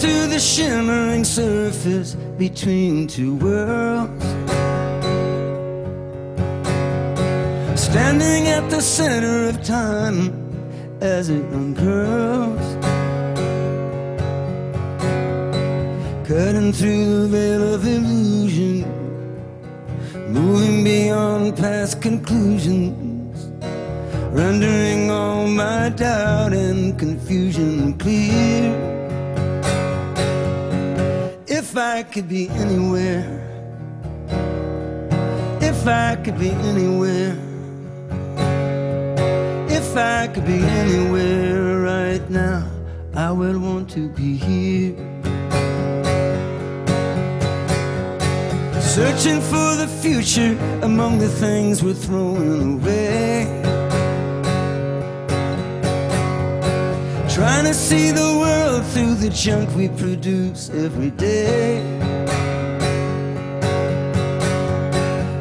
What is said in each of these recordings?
to the shimmering surface between two worlds. Standing at the center of time as it uncurls. Cutting through the veil of illusion, moving beyond past conclusions, rendering all my doubt and confusion clear. If I could be anywhere, if I could be anywhere, if I could be anywhere right now, I would want to be here. Searching for the future among the things we're throwing away. Trying to see the world through the junk we produce every day.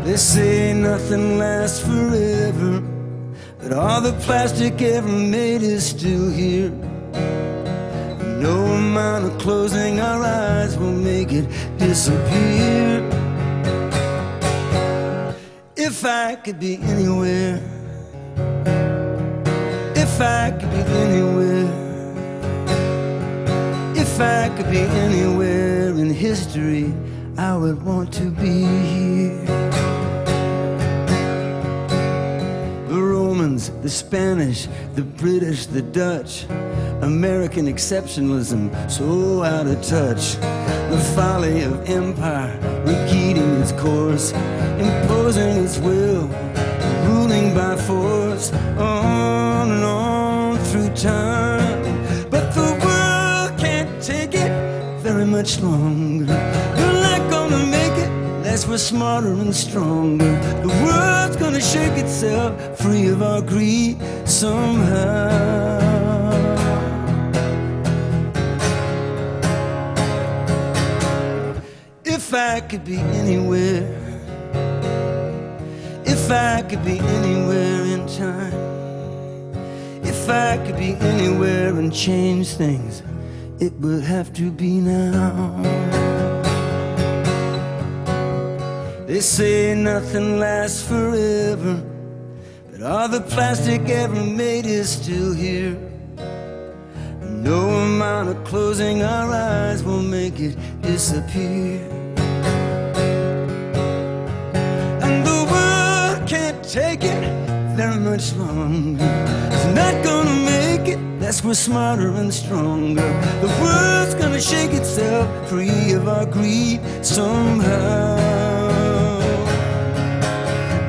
They say nothing lasts forever, but all the plastic ever made is still here. No amount of closing our eyes will make it disappear. If I could be anywhere, if I could be anywhere, if I could be anywhere in history, I would want to be here. The Romans, the Spanish, the British, the Dutch, American exceptionalism so out of touch. The folly of empire repeating its course, imposing its will, ruling by force, on much longer. We're not gonna make it unless we're smarter and stronger. The world's gonna shake itself free of our greed somehow. If I could be anywhere, if I could be anywhere in time, if I could be anywhere and change things, it would have to be now. They say nothing lasts forever, but all the plastic ever made is still here. No amount of closing our eyes will make it disappear. And the world can't take it very much longer. It's not gonna make we're smarter and stronger. The world's gonna shake itself free of our greed somehow.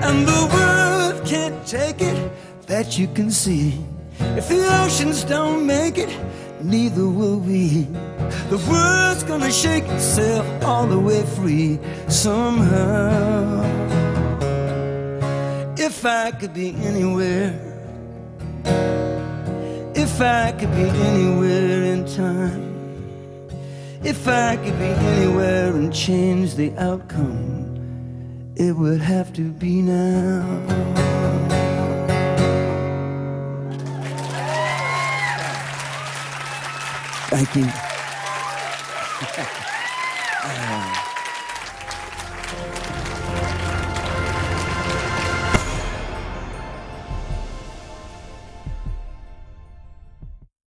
And the world can't take it that you can see. If the oceans don't make it, neither will we. The world's gonna shake itself all the way free somehow. If I could be anywhere, if I could be anywhere in time, if I could be anywhere and change the outcome, it would have to be now. Thank you. Uh,